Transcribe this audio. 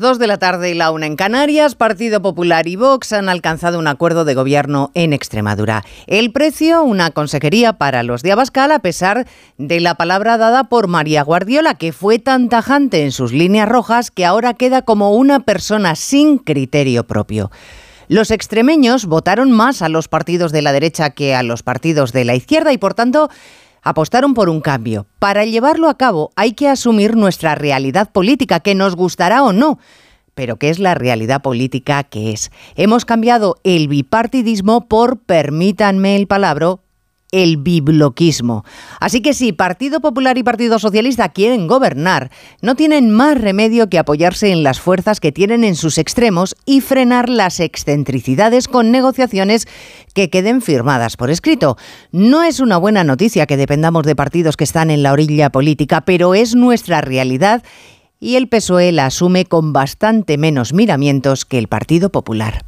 Dos de la tarde y la una en Canarias, Partido Popular y Vox han alcanzado un acuerdo de gobierno en Extremadura. El precio, una consejería para los de Abascal, a pesar de la palabra dada por María Guardiola, que fue tan tajante en sus líneas rojas que ahora queda como una persona sin criterio propio. Los extremeños votaron más a los partidos de la derecha que a los partidos de la izquierda y, por tanto, apostaron por un cambio. Para llevarlo a cabo hay que asumir nuestra realidad política, que nos gustará o no. Pero ¿qué es la realidad política que es? Hemos cambiado el bipartidismo por, permítanme el palabra, el bibloquismo. Así que si Partido Popular y Partido Socialista quieren gobernar, no tienen más remedio que apoyarse en las fuerzas que tienen en sus extremos y frenar las excentricidades con negociaciones que queden firmadas por escrito. No es una buena noticia que dependamos de partidos que están en la orilla política, pero es nuestra realidad y el PSOE la asume con bastante menos miramientos que el Partido Popular.